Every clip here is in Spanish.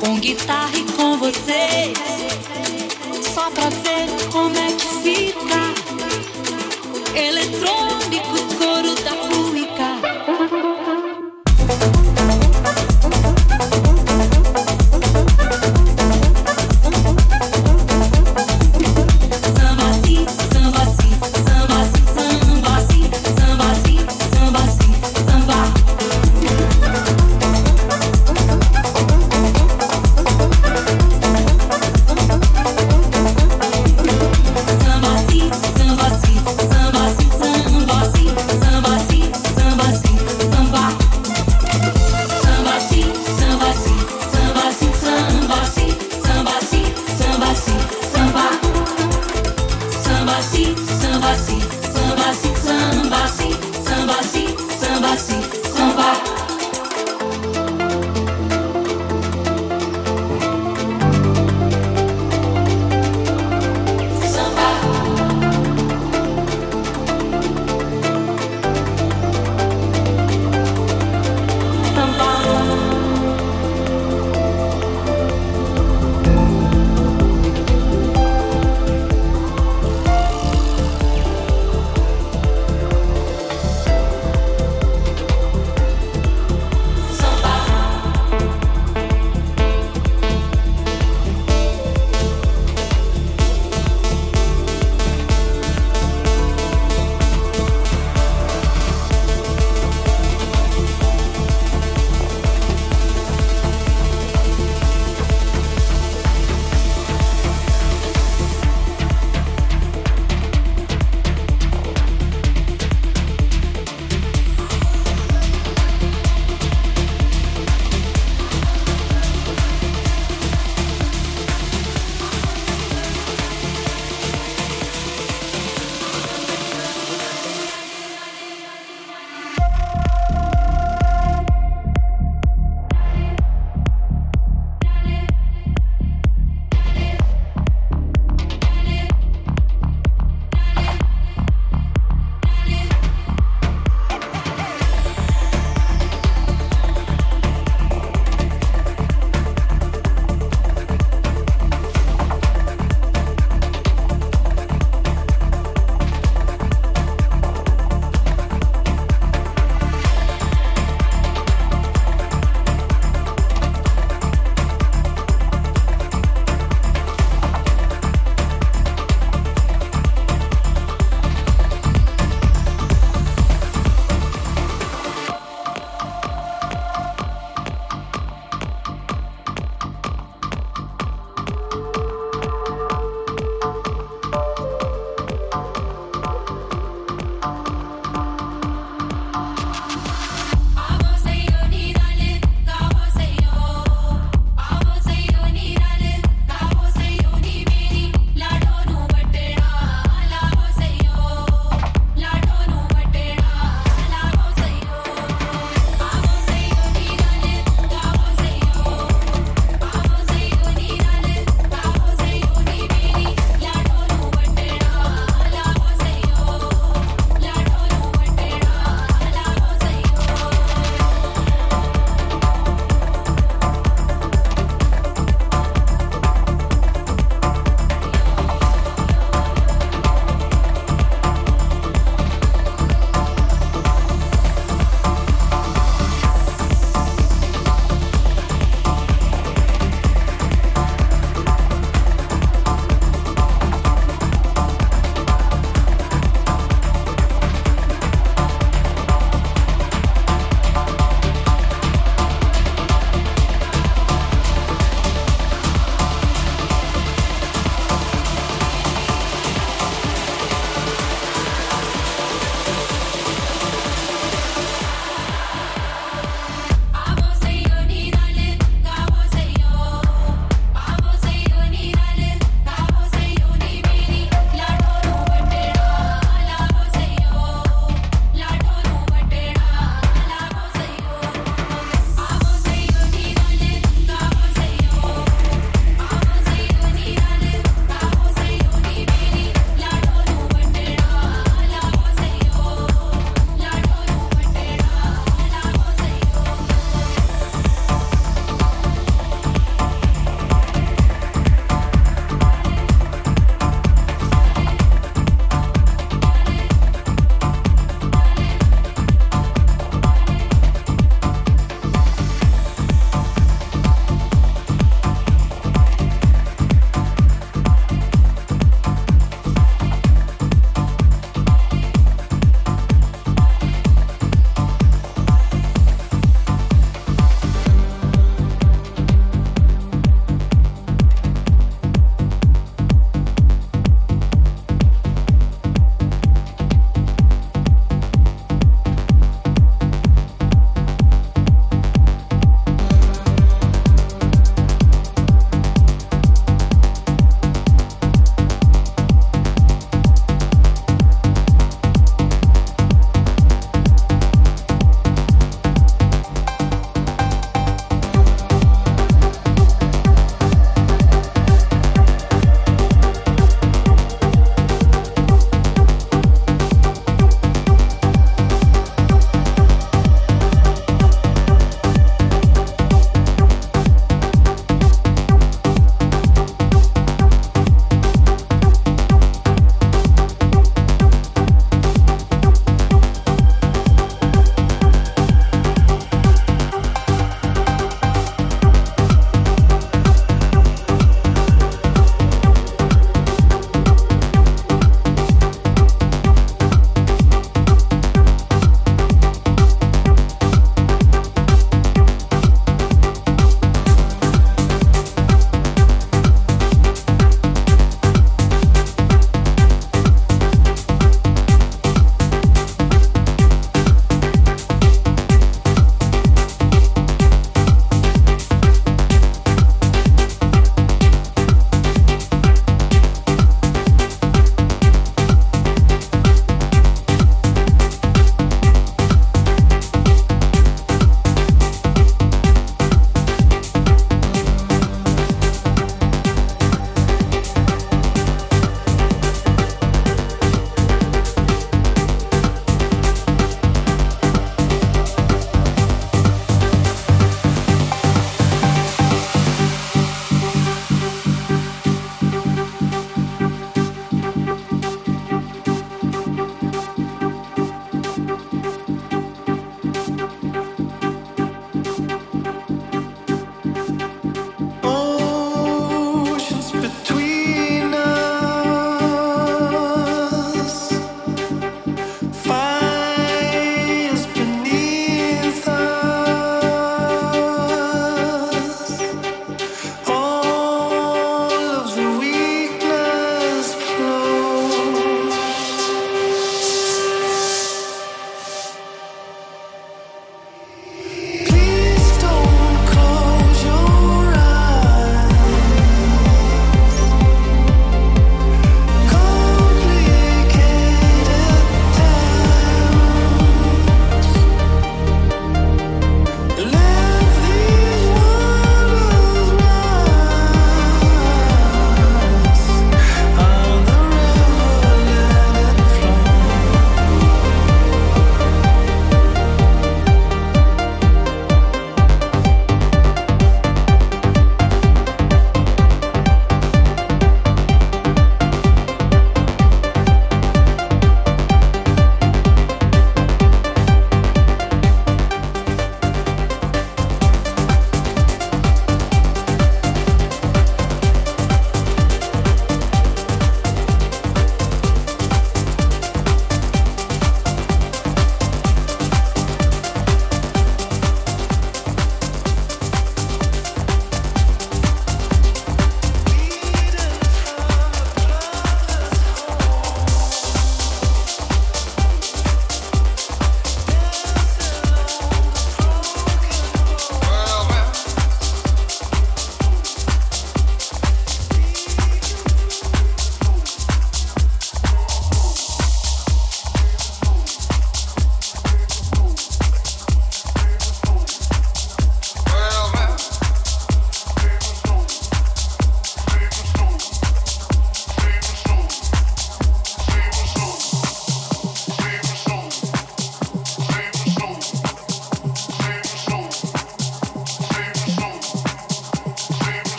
com guitarra e com vocês, só pra ver como é que fica eletrônico.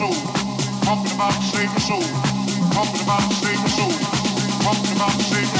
soul, pumping about the saving soul, Talking about the saving soul, Talking about the saving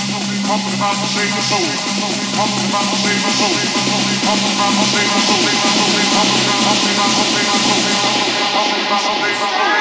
Pumping about to save my soul. Pumping about to save my soul. Pumping about to save my soul. Pumping about to save my soul. Pumping about to save my soul. Pumping about to save my soul.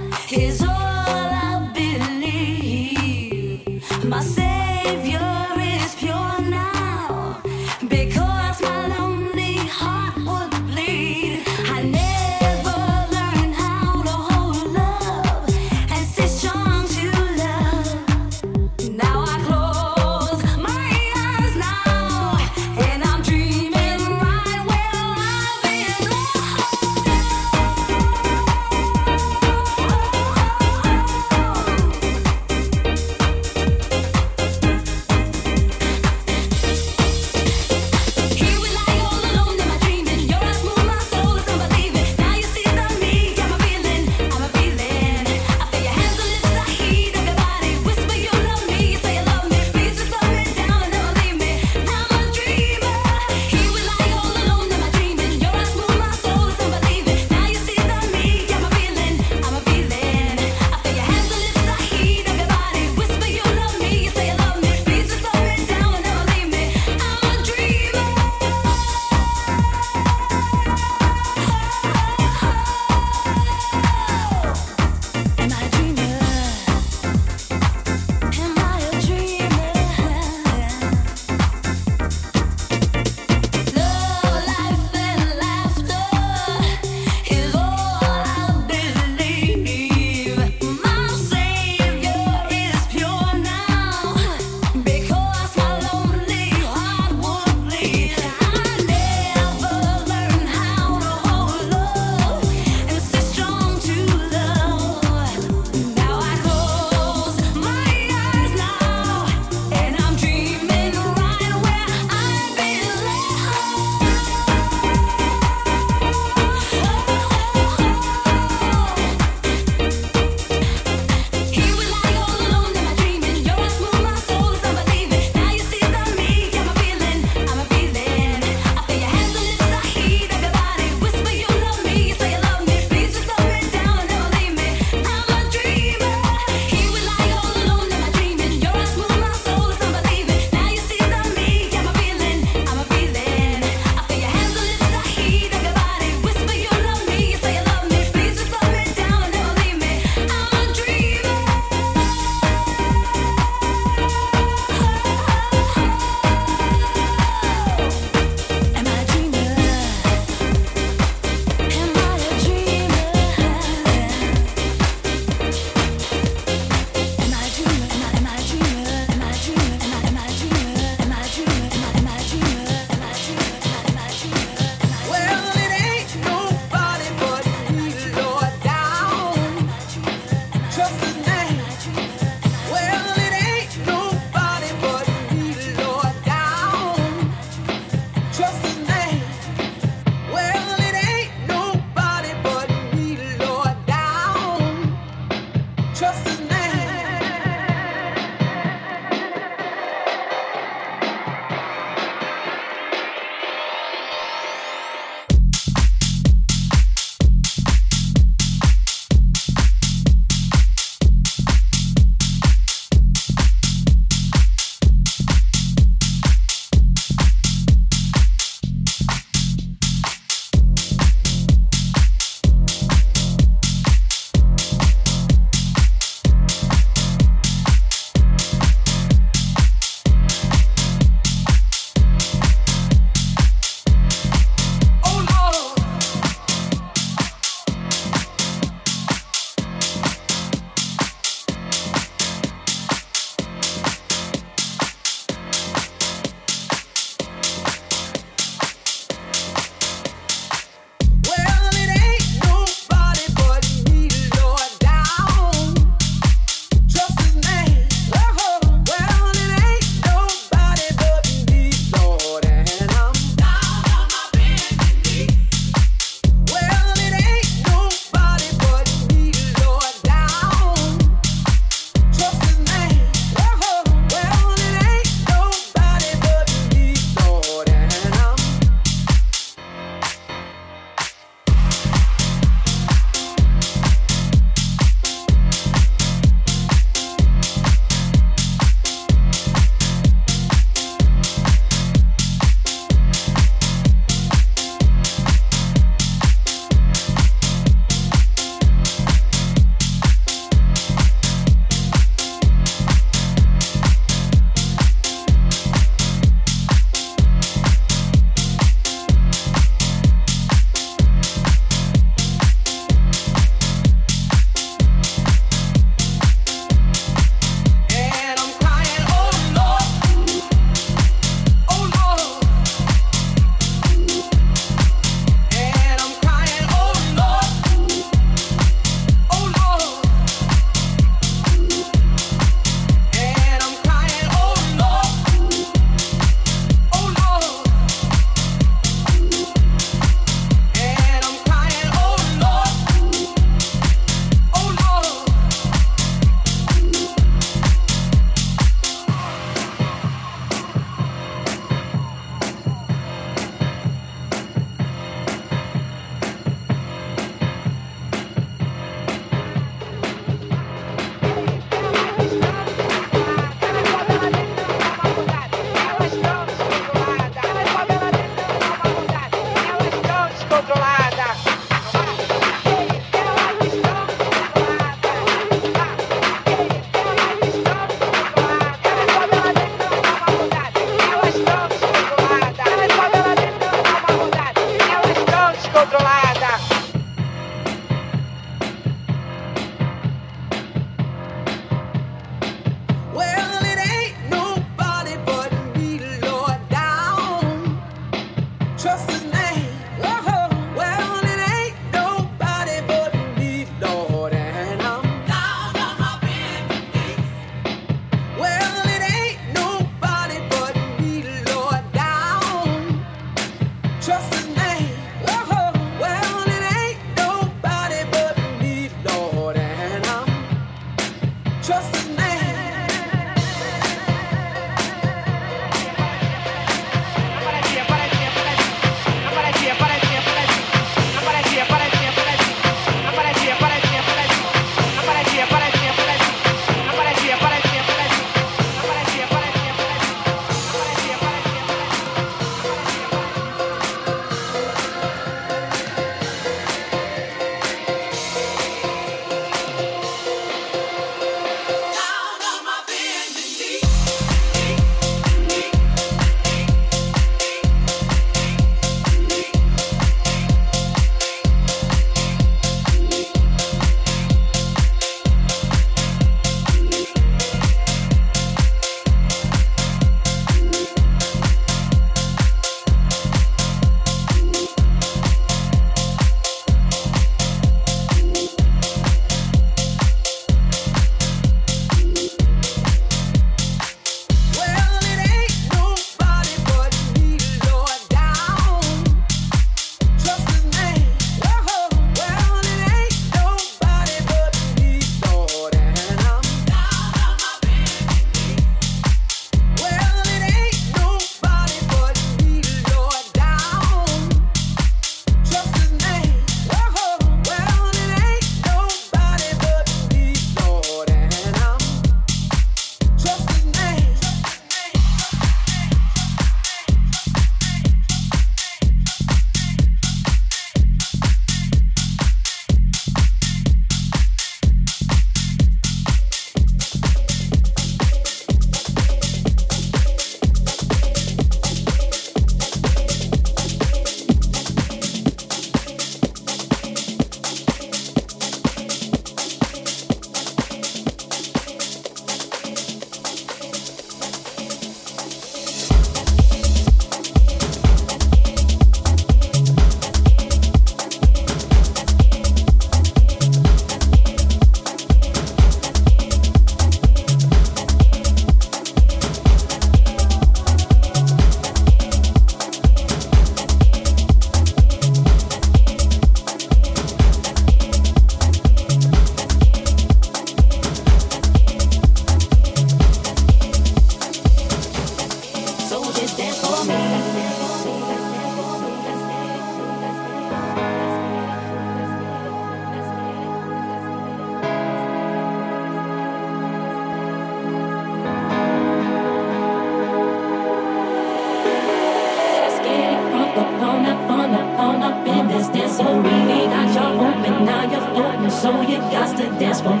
Come you got to dance for me.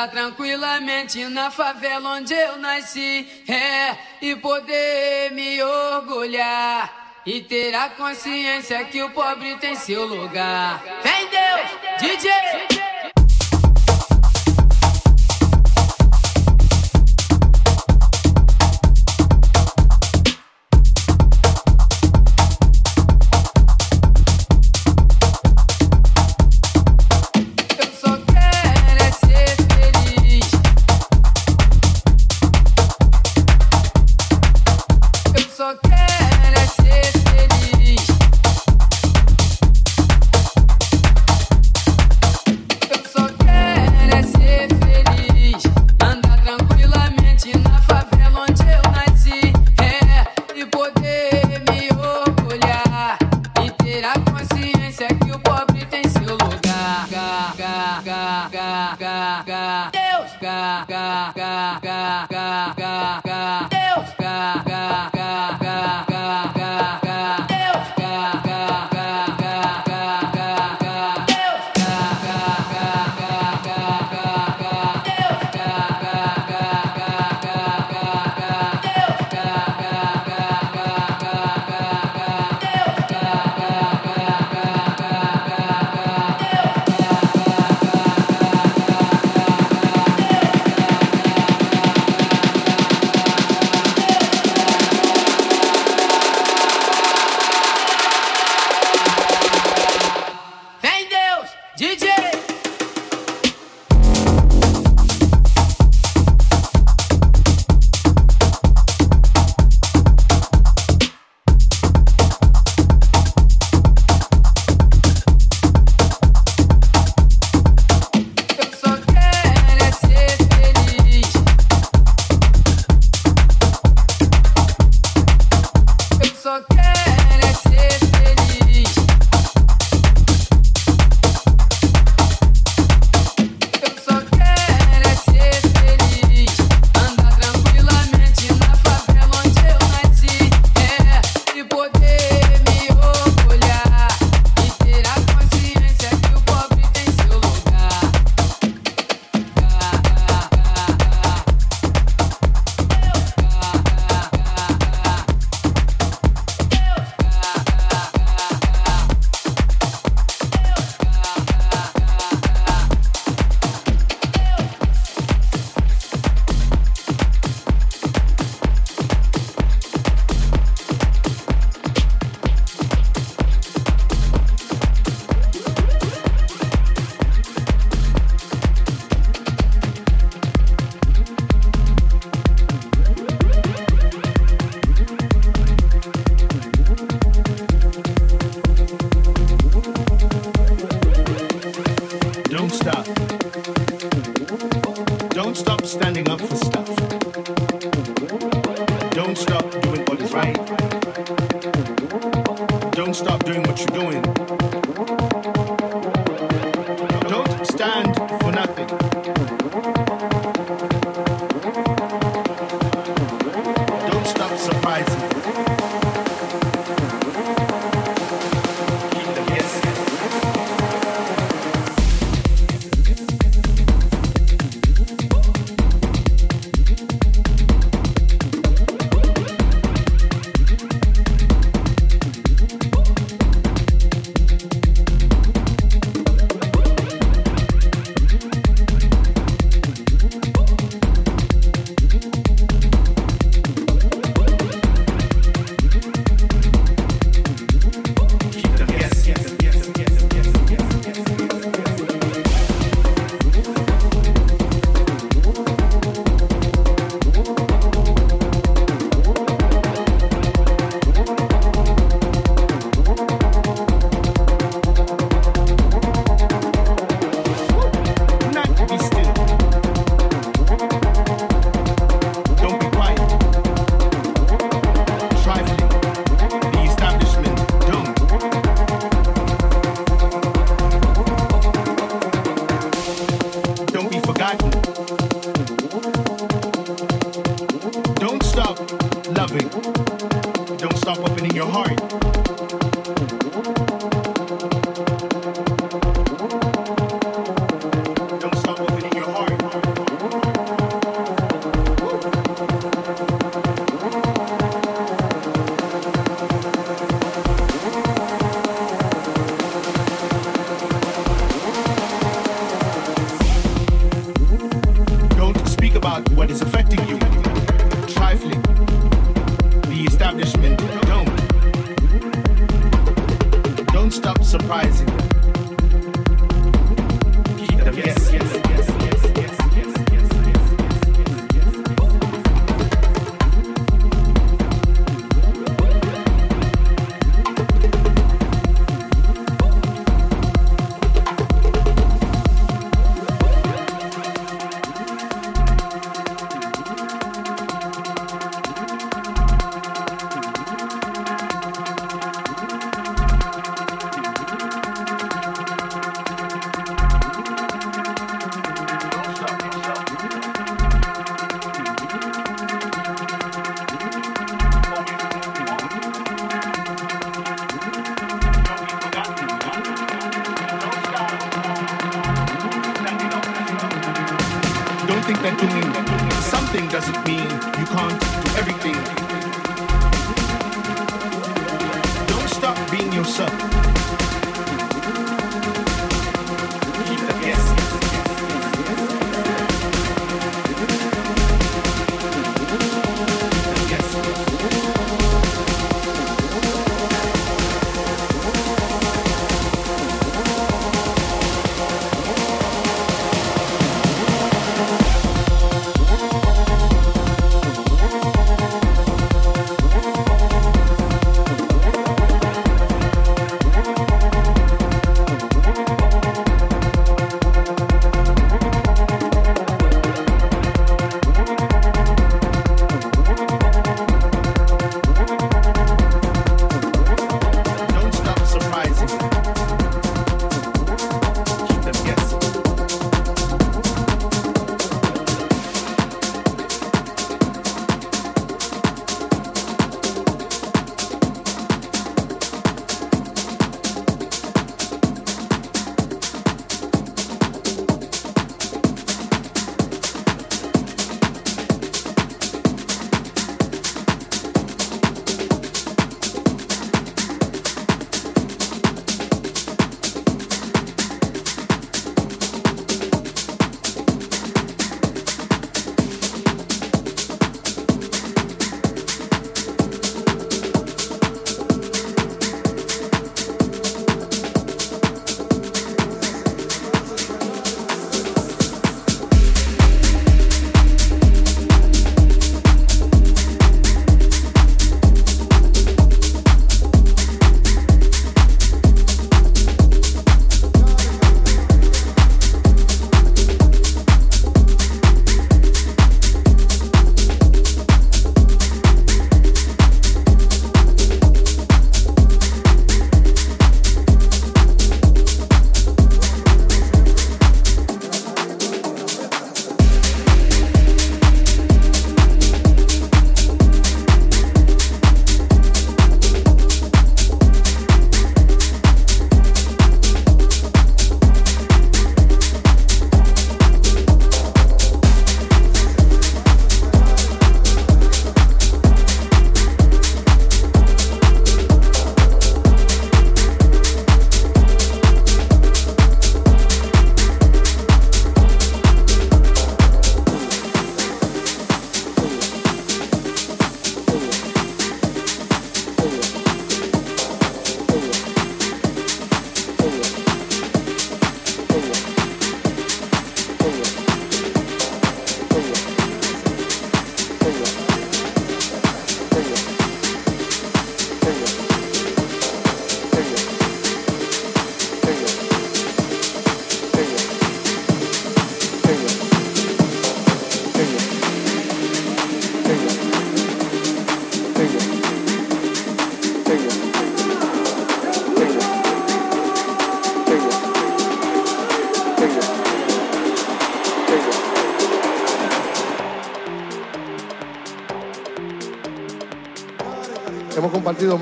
andar tranquilamente na favela onde eu nasci, é, e poder me orgulhar e ter a consciência que o pobre tem seu lugar. Vem Deus, DJ! ga ga ga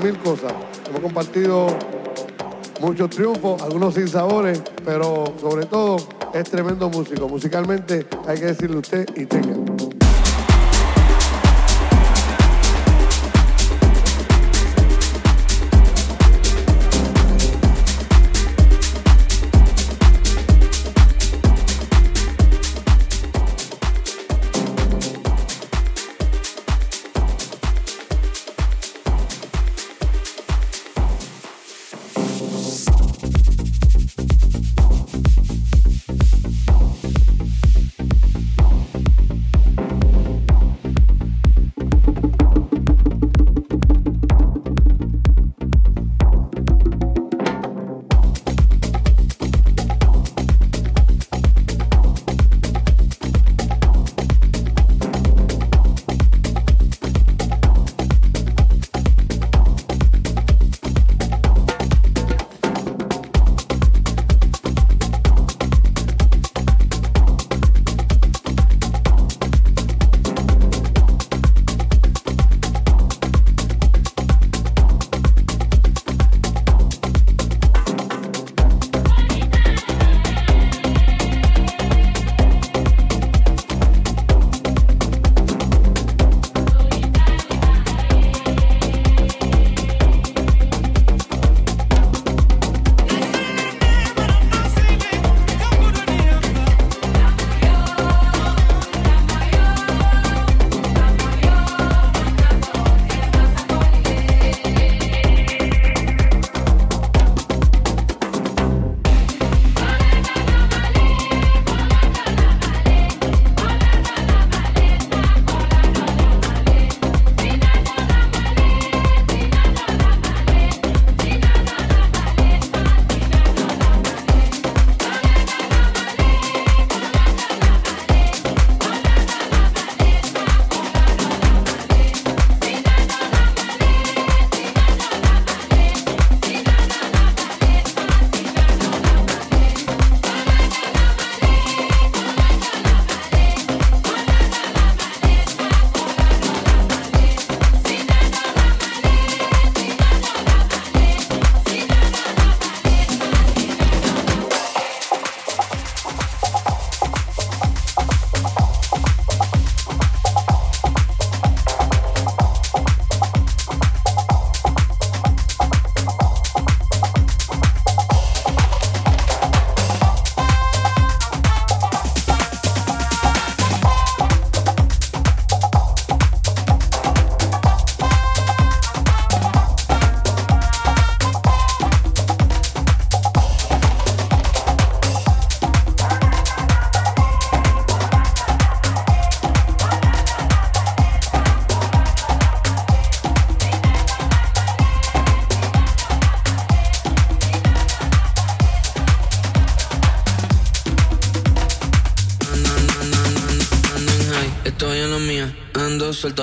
mil cosas. Hemos compartido muchos triunfos, algunos sin sabores, pero sobre todo es tremendo músico. Musicalmente hay que decirle usted y tenga.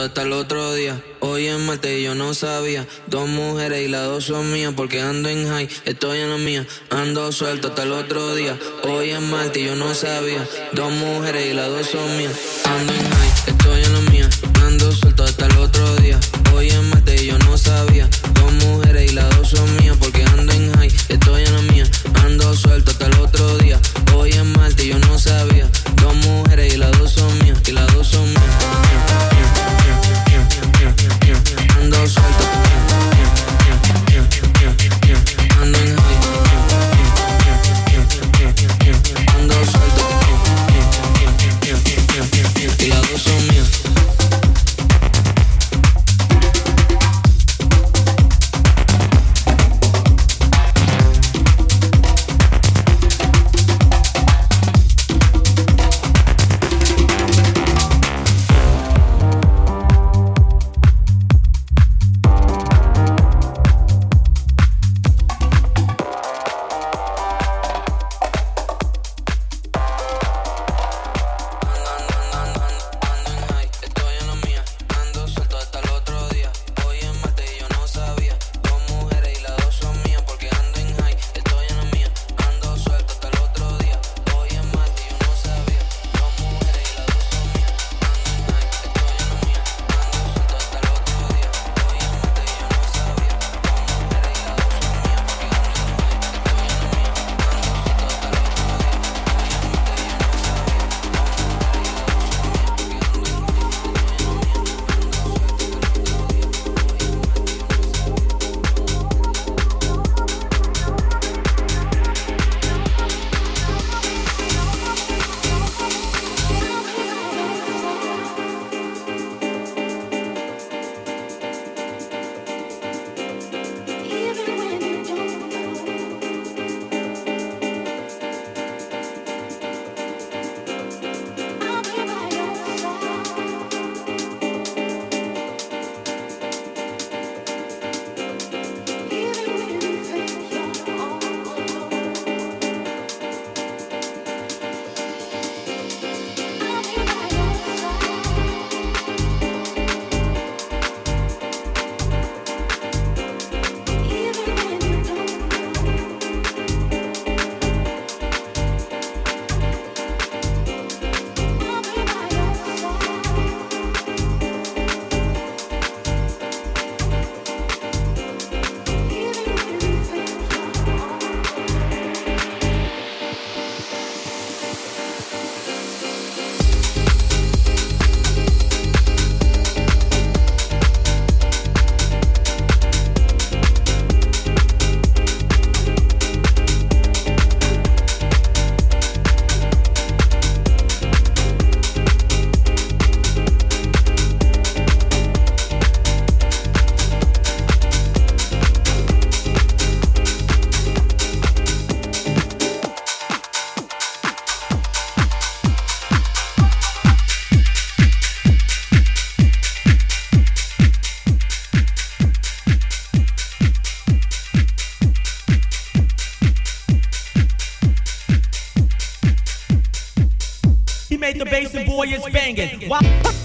hasta el otro día. Hoy es martes y yo no sabía. Dos mujeres y las dos son mías porque ando en high, estoy en la mía. Ando suelto hasta el otro día. Hoy es martes y yo no sabía. Dos mujeres y las dos son mías. Ando en high. boy is banging. Why?